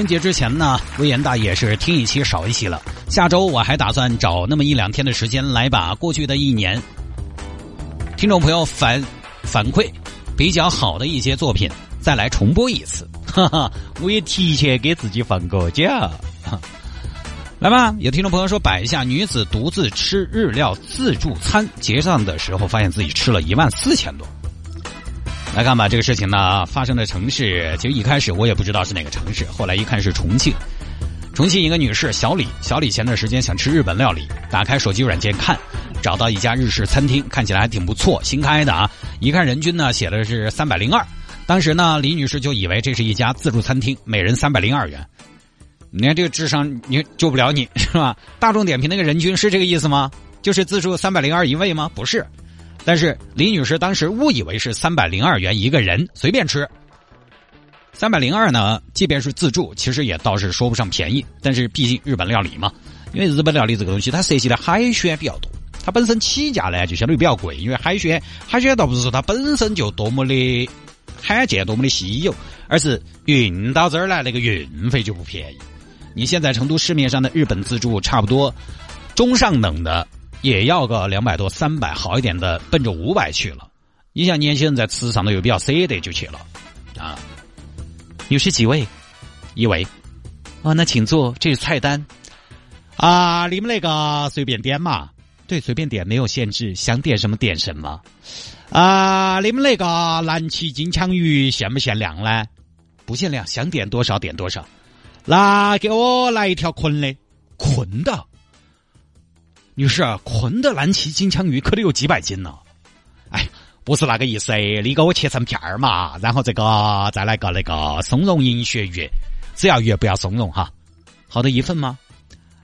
春节之前呢，微言大爷是听一期少一期了。下周我还打算找那么一两天的时间，来把过去的一年听众朋友反反馈比较好的一些作品再来重播一次。哈哈，我也提前给自己放个假。来吧，有听众朋友说，摆一下女子独自吃日料自助餐，结账的时候发现自己吃了一万四千多。来看吧，这个事情呢发生的城市，其实一开始我也不知道是哪个城市，后来一看是重庆。重庆一个女士小李，小李前段时间想吃日本料理，打开手机软件看，找到一家日式餐厅，看起来还挺不错，新开的啊。一看人均呢写的是三百零二，当时呢李女士就以为这是一家自助餐厅，每人三百零二元。你看这个智商，你救不了你是吧？大众点评那个人均是这个意思吗？就是自助三百零二一位吗？不是。但是李女士当时误以为是三百零二元一个人随便吃。三百零二呢，即便是自助，其实也倒是说不上便宜。但是毕竟日本料理嘛，因为日本料理这个东西，它涉及的海鲜比较多，它本身起价呢就相对比较贵。因为海鲜，海鲜倒不是说它本身就多么的罕见、多么的稀有，而是运到这儿来那个运费就不便宜。你现在成都市面上的日本自助，差不多中上等的。也要个两百多、三百，好一点的奔着五百去了。你像年轻人在吃上头又比较舍得就去了，啊。有是几位？一位。啊，那请坐，这是菜单。啊，你们那个随便点嘛。对，随便点，没有限制，想点什么点什么。啊，你们那个蓝鳍金枪鱼限不限量呢？不限量，想点多少点多少。那给我来一条捆的，捆的。女士，捆的蓝鳍金枪鱼可得有几百斤呢。哎，不是那个意思，你给我切成片儿嘛，然后这个再来个那个松茸银鳕鱼，只要鱼不要松茸哈。好的，一份吗？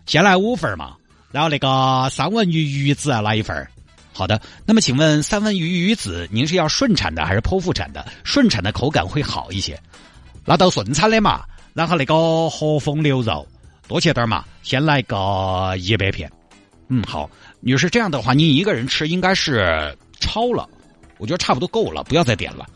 先来五份嘛，然后那个三文鱼鱼子来一份好的，那么请问三文鱼鱼子您是要顺产的还是剖腹产的？顺产的口感会好一些。那到顺产的嘛，然后那个和风牛肉多切点嘛，先来个一百片。嗯，好，女士，这样的话，您一个人吃应该是超了，我觉得差不多够了，不要再点了。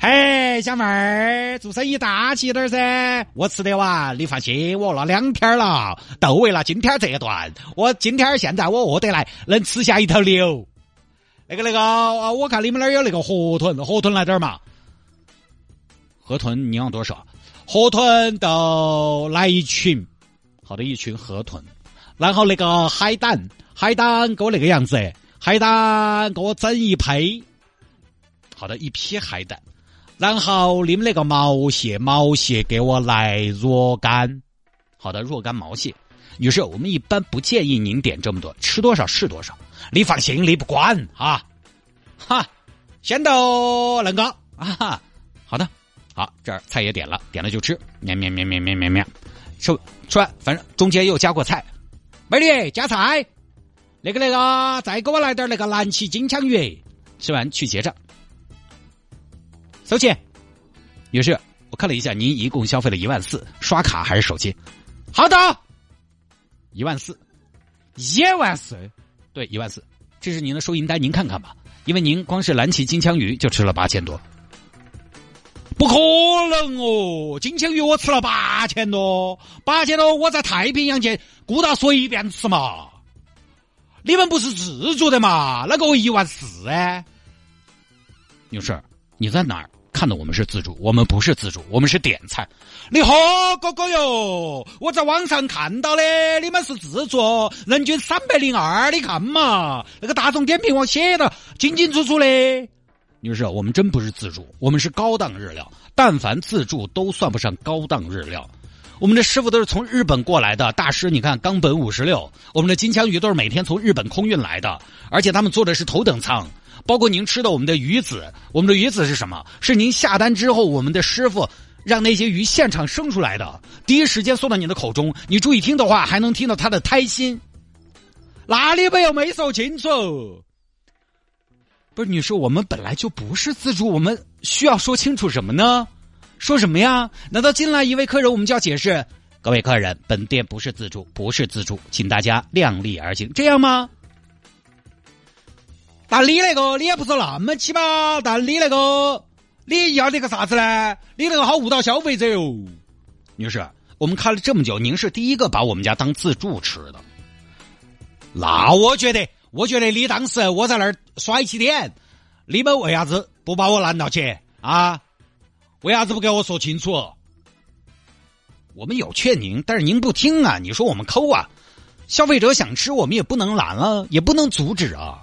嘿，小妹儿，做生意大气点噻，我吃得完，你放心，我饿了两天了，都为了今天这一顿，我今天现在我饿得来，能吃下一头牛。那个那个，我看你们那儿有那个河豚，河豚来点儿嘛。河豚你要多少？河豚都来一群，好的，一群河豚。然后那个海胆，海胆给我那个样子，海胆给我整一批，好的一批海胆。然后你们那个毛蟹，毛蟹给我来若干，好的若干毛蟹。女士，我们一般不建议您点这么多，吃多少是多少。你放心，你不管啊，哈，先到恁个啊哈，好的，好，这儿菜也点了，点了就吃，喵喵喵喵喵喵喵，吃吃完，反正中间又加过菜。美女加菜，那个那个，再给我来点那个蓝鳍金枪鱼。吃完去结账，收钱。女士，我看了一下，您一共消费了一万四，刷卡还是手机？好的，一万四，一万四，对，一万四，这是您的收银单，您看看吧。因为您光是蓝鳍金枪鱼就吃了八千多，不可能哦！金枪鱼我吃了八千多，八千多我在太平洋去。顾到随便吃嘛，你们不是自助的嘛？那个我一万四哎，女士，你在哪儿看到我们是自助？我们不是自助，我们是点菜。你好，哥哥哟，我在网上看到的，你们是自助，人均三百零二，你看嘛，那个大众点评我写的清清楚楚的。女士，我们真不是自助，我们是高档日料，但凡自助都算不上高档日料。我们的师傅都是从日本过来的大师，你看冈本五十六，我们的金枪鱼都是每天从日本空运来的，而且他们坐的是头等舱。包括您吃的我们的鱼子，我们的鱼子是什么？是您下单之后，我们的师傅让那些鱼现场生出来的，第一时间送到你的口中。你注意听的话，还能听到它的胎心。哪里没有没说清楚？不是女士，我们本来就不是自助，我们需要说清楚什么呢？说什么呀？难道进来一位客人，我们就要解释？各位客人，本店不是自助，不是自助，请大家量力而行，这样吗？但你那个，你也不是那么起吧？但你那个，你要那个啥子呢？你那个好误导消费者哟。女士，我们开了这么久，您是第一个把我们家当自助吃的。那我觉得，我觉得你当时我在那儿耍起点，你们为啥子不把我拦到去啊？为啥子不给我说清楚？我们有劝您，但是您不听啊！你说我们抠啊，消费者想吃，我们也不能拦啊，也不能阻止啊。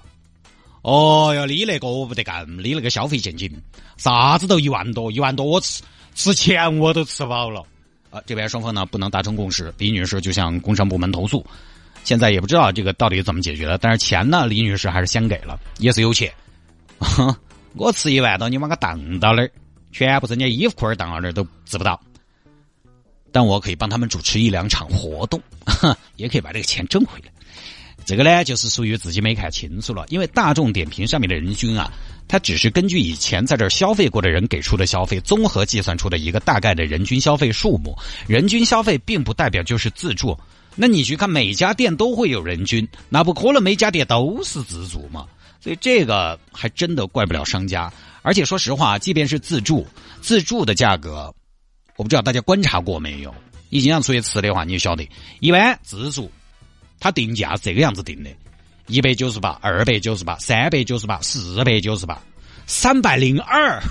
哦哟，你那个我不得干，你那个消费陷阱，啥子都一万多，一万多我吃吃钱我都吃饱了。啊，这边双方呢不能达成共识，李女士就向工商部门投诉，现在也不知道这个到底怎么解决的，但是钱呢，李女士还是先给了，也是有钱。我吃一万多，你把我当到那儿，全部是人家衣服裤儿当到那儿都治不到。但我可以帮他们主持一两场活动，也可以把这个钱挣回来。这个呢，就是属于自己没看清楚了。因为大众点评上面的人均啊，它只是根据以前在这儿消费过的人给出的消费，综合计算出的一个大概的人均消费数目。人均消费并不代表就是自助。那你去看每家店都会有人均，那不可能每家店都是自助嘛？所以这个还真的怪不了商家。而且说实话，即便是自助，自助的价格。我不知道大家观察过没有？你经常出去吃的话，你就晓得，一般自助，它定价是这个样子定的：一百九十八、二百九十八、三百九十八、四百九十八、三百零二。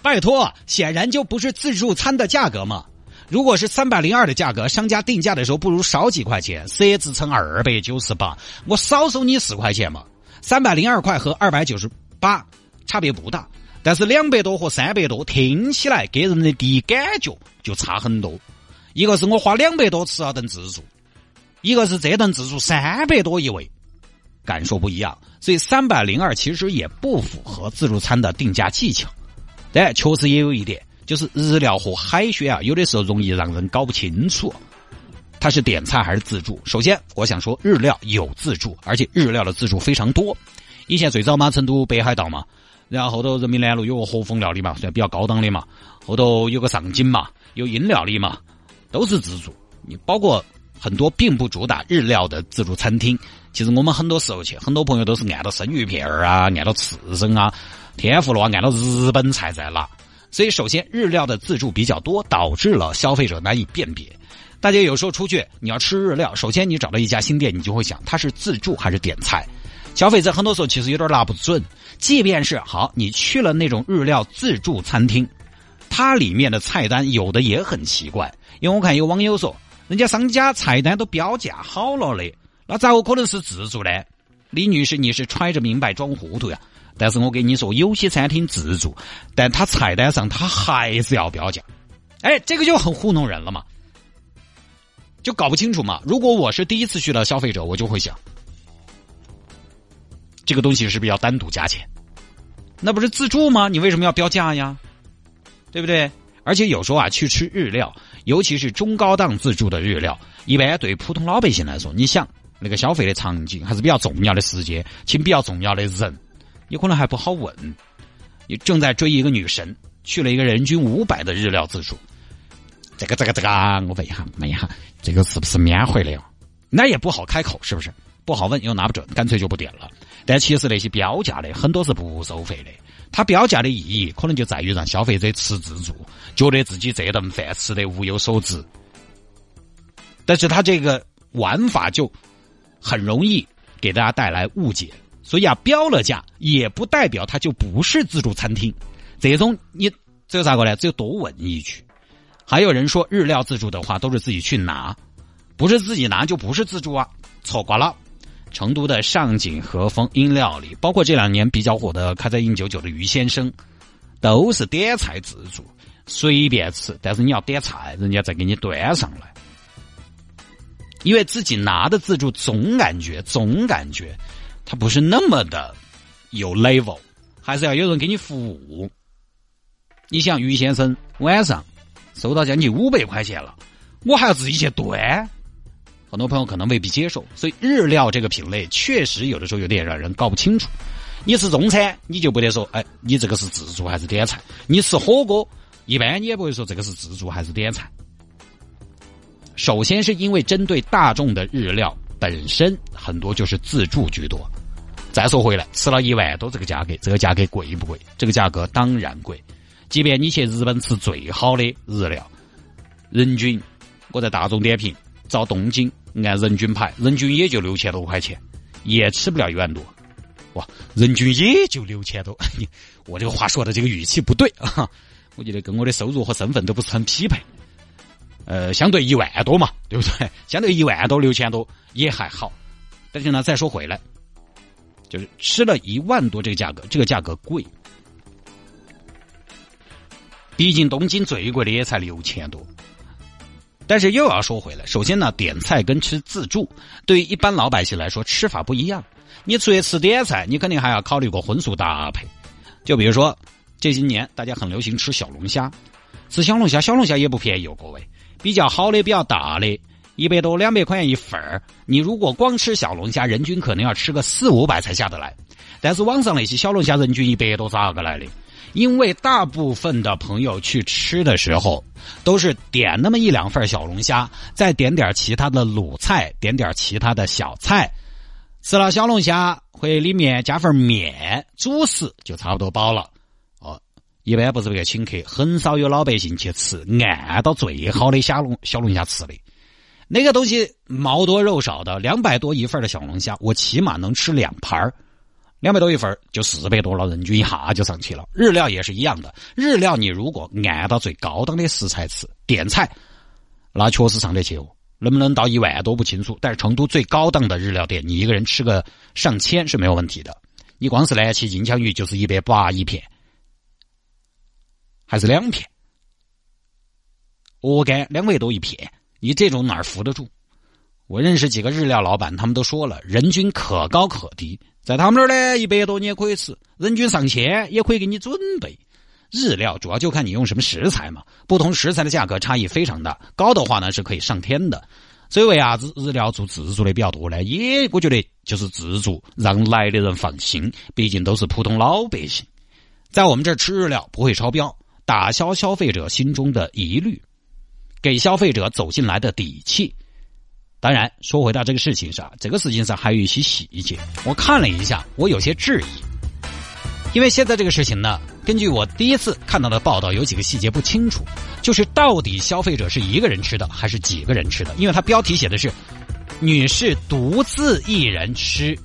拜托，显然就不是自助餐的价格嘛。如果是三百零二的价格，商家定价的时候不如少几块钱，设置成二百九十八，我少收你十块钱嘛。三百零二块和二百九十八差别不大。但是两百多和三百多听起来给人的第一感觉就差很多。一个是我花两百多吃了顿自助，一个是这顿自助三百多一位，感受不一样。所以三百零二其实也不符合自助餐的定价技巧。但确实也有一点，就是日料和海鲜啊，有的时候容易让人搞不清楚，它是点菜还是自助。首先，我想说日料有自助，而且日料的自助非常多。以前最早嘛，成都北海道嘛。然后后头人民南路有个和风料理嘛，算比较高档的嘛。后头有个上景嘛，有阴料理嘛，都是自助。你包括很多并不主打日料的自助餐厅，其实我们很多时候去，很多朋友都是按到生鱼片儿啊，按到刺身啊，天妇罗啊，按到日本菜在拿。所以首先日料的自助比较多，导致了消费者难以辨别。大家有时候出去你要吃日料，首先你找到一家新店，你就会想它是自助还是点菜。消费者很多时候其实有点拿不准，即便是好，你去了那种日料自助餐厅，它里面的菜单有的也很奇怪。因为我看有网友说，人家商家菜单都标价好了的，那咋个可能是自助呢？李女士，你是揣着明白装糊涂呀？但是我跟你说，有些餐厅自助，但他菜单上他还是要标价，哎，这个就很糊弄人了嘛，就搞不清楚嘛。如果我是第一次去的消费者，我就会想。这个东西是不是要单独加钱？那不是自助吗？你为什么要标价呀？对不对？而且有时候啊，去吃日料，尤其是中高档自助的日料，一般对普通老百姓来说，你想那个消费的场景还是比较重要的时间，请比较重要的人，你可能还不好问。你正在追一个女神，去了一个人均五百的日料自助，这个这个这个，我问一下，问一下，这个是不是免费的呀？那也不好开口，是不是？不好问，又拿不准，干脆就不点了。但其实那些标价的很多是不收费的，它标价的意义可能就在于让消费者吃自助，觉得自己这顿饭吃的物有所值。但是它这个玩法就很容易给大家带来误解，所以啊，标了价也不代表它就不是自助餐厅。这种你只有咋个呢？只有多问一句。还有人说日料自助的话都是自己去拿，不是自己拿就不是自助啊，错过了。成都的上锦和风饮料里，包括这两年比较火的开在印九九的于先生，都是点菜自助，随便吃，但是你要点菜，人家再给你端上来。因为自己拿的自助总感觉总感觉，它不是那么的有 level，还是要有人给你服务。你想于先生晚上收到将近五百块钱了，我还要自己去端。很多朋友可能未必接受，所以日料这个品类确实有的时候有点让人搞不清楚。你吃中餐，你就不得说，哎，你这个是自助还是点菜？你吃火锅，一般你也不会说这个是自助还是点菜。首先是因为针对大众的日料本身很多就是自助居多。再说回来，吃了一万多这个价格，这个价格贵不贵？这个价格当然贵。即便你去日本吃最好的日料，人均我在大众点评。找东京按人均排，人均也就六千多块钱，也吃不了一万多。哇，人均也就六千多，我这个话说的这个语气不对啊！我觉得跟我的收入和身份都不是很匹配。呃，相对一万多嘛，对不对？相对一万多六千多也还好。但是呢，再说回来，就是吃了一万多这个价格，这个价格贵。毕竟东京最贵的也才六千多。但是又要说回来，首先呢，点菜跟吃自助对于一般老百姓来说吃法不一样。你出去吃点菜，你肯定还要考虑个荤素搭配。就比如说这些年大家很流行吃小龙虾，吃小龙虾，小龙虾也不便宜哦，各位。比较好的、比较大的，一百多、两百块钱一份儿。你如果光吃小龙虾，人均可能要吃个四五百才下得来。但是网上那些小龙虾人均一百多咋个来的？因为大部分的朋友去吃的时候，都是点那么一两份小龙虾，再点点其他的卤菜，点点其他的小菜，吃了小龙虾，会里面加份面，主食就差不多饱了。哦，一般不是这个请客，很少有老百姓去吃按到最好的小龙小龙虾吃的。那个东西毛多肉少的，两百多一份的小龙虾，我起码能吃两盘儿。两百多一份就四百多了，人均一下就上去了。日料也是一样的，日料你如果按到最高档的食材吃，点菜，那确实上得去哦。能不能到一万多不清楚，但是成都最高档的日料店，你一个人吃个上千是没有问题的。你光是来吃金枪鱼就是一百八一片，还是两片，鹅肝两百多一片，你这种哪儿扶得住？我认识几个日料老板，他们都说了，人均可高可低。在他们那儿呢，一百多你也可以吃，人均上千也可以给你准备。日料主要就看你用什么食材嘛，不同食材的价格差异非常大，高的话呢是可以上天的。所以为啥子日料做自助的比较多呢？也我觉得就是自助让来的人放心，毕竟都是普通老百姓，在我们这儿吃日料不会超标，打消消费者心中的疑虑，给消费者走进来的底气。当然，说回到这个事情上，这个事情上还有一些细节，我看了一下，我有些质疑。因为现在这个事情呢，根据我第一次看到的报道，有几个细节不清楚，就是到底消费者是一个人吃的还是几个人吃的？因为它标题写的是“女士独自一人吃”，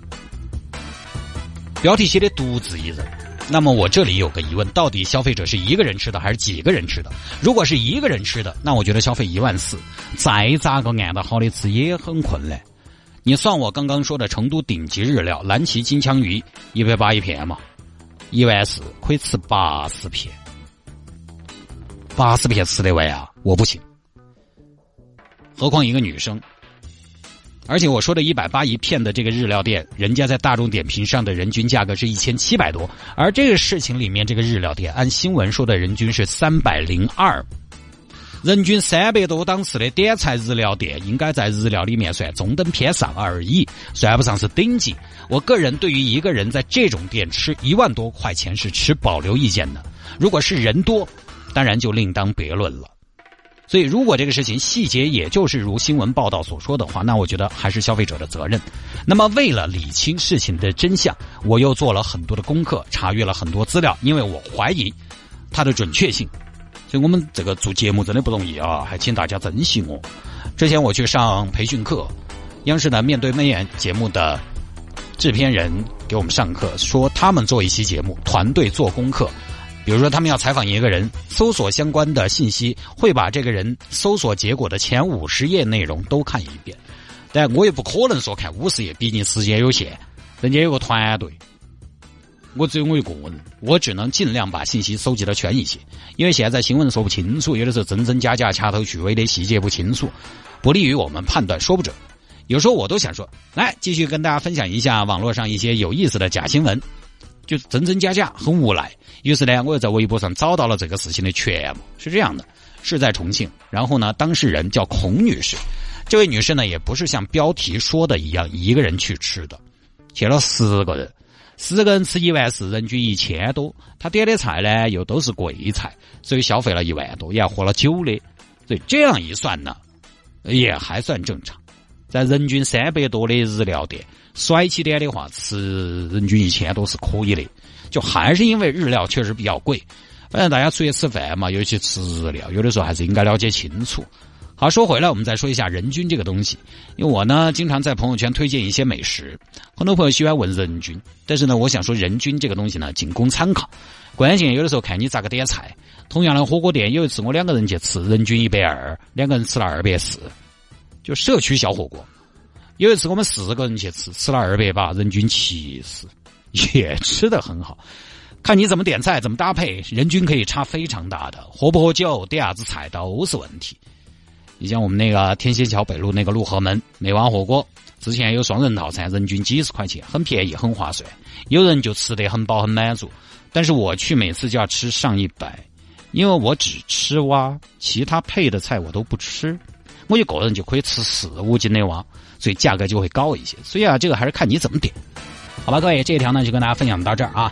标题写的“独自一人”。那么我这里有个疑问：到底消费者是一个人吃的还是几个人吃的？如果是一个人吃的，那我觉得消费一万四，再咋个按到好的吃也很困难。你算我刚刚说的成都顶级日料蓝鳍金枪鱼一百八一片嘛，一万四可以吃八十片，八十片吃得完啊？我不行，何况一个女生。而且我说的一百八一片的这个日料店，人家在大众点评上的人均价格是一千七百多，而这个事情里面这个日料店按新闻说的人均是三百零二，人均三百多档次的点菜日料店，应该在日料里面算中等偏上而已，算不上是顶级。我个人对于一个人在这种店吃一万多块钱是持保留意见的，如果是人多，当然就另当别论了。所以，如果这个事情细节也就是如新闻报道所说的话，那我觉得还是消费者的责任。那么，为了理清事情的真相，我又做了很多的功课，查阅了很多资料，因为我怀疑它的准确性。所以我们这个做节目真的不容易啊，还请大家珍惜我。之前我去上培训课，央视的面对面节目的制片人给我们上课，说他们做一期节目，团队做功课。比如说，他们要采访一个人，搜索相关的信息，会把这个人搜索结果的前五十页内容都看一遍。但我也不可能说看五十页，毕竟时间有限，人家有个团队，我只有我一个人，我只能尽量把信息搜集的全一些。因为现在新闻说不清楚，有的时候真真假假、掐头去尾的细节不清楚，不利于我们判断，说不准。有时候我都想说，来继续跟大家分享一下网络上一些有意思的假新闻。就真真假假，很无奈。于是呢，我又在微博上找到了这个事情的全貌。是这样的，是在重庆，然后呢，当事人叫孔女士，这位女士呢，也不是像标题说的一样一个人去吃的，去了十个人，十个人吃一万四，人均一千多，她点的菜呢又都是贵菜，所以消费了一万多，也喝了酒的，所以这样一算呢，也还算正常，在人均三百多的日料店，甩起点的话，吃人均一千多是可以的，就还是因为日料确实比较贵。反正大家出去吃饭嘛，尤其吃日料，有的时候还是应该了解清楚。好，说回来，我们再说一下人均这个东西。因为我呢，经常在朋友圈推荐一些美食，很多朋友喜欢问人均，但是呢，我想说人均这个东西呢，仅供参考。关键有的时候看你咋个点菜。同样的火锅店，有一次我两个人去吃，人均一百二，两个人吃了二百四，就社区小火锅。有一次我们四个人去吃，吃了二百八，人均七十，也吃得很好。看你怎么点菜，怎么搭配，人均可以差非常大的。喝不喝酒，点啥子菜都是问题。你像我们那个天仙桥北路那个陆河门美湾火锅，之前有双人套餐，人均几十块钱，很便宜，很划算。有人就吃得很饱很满足，但是我去每次就要吃上一百，因为我只吃蛙，其他配的菜我都不吃。我一个人就可以吃四五斤的蛙，所以价格就会高一些。所以啊，这个还是看你怎么点。好吧，各位，这一条呢就跟大家分享到这儿啊。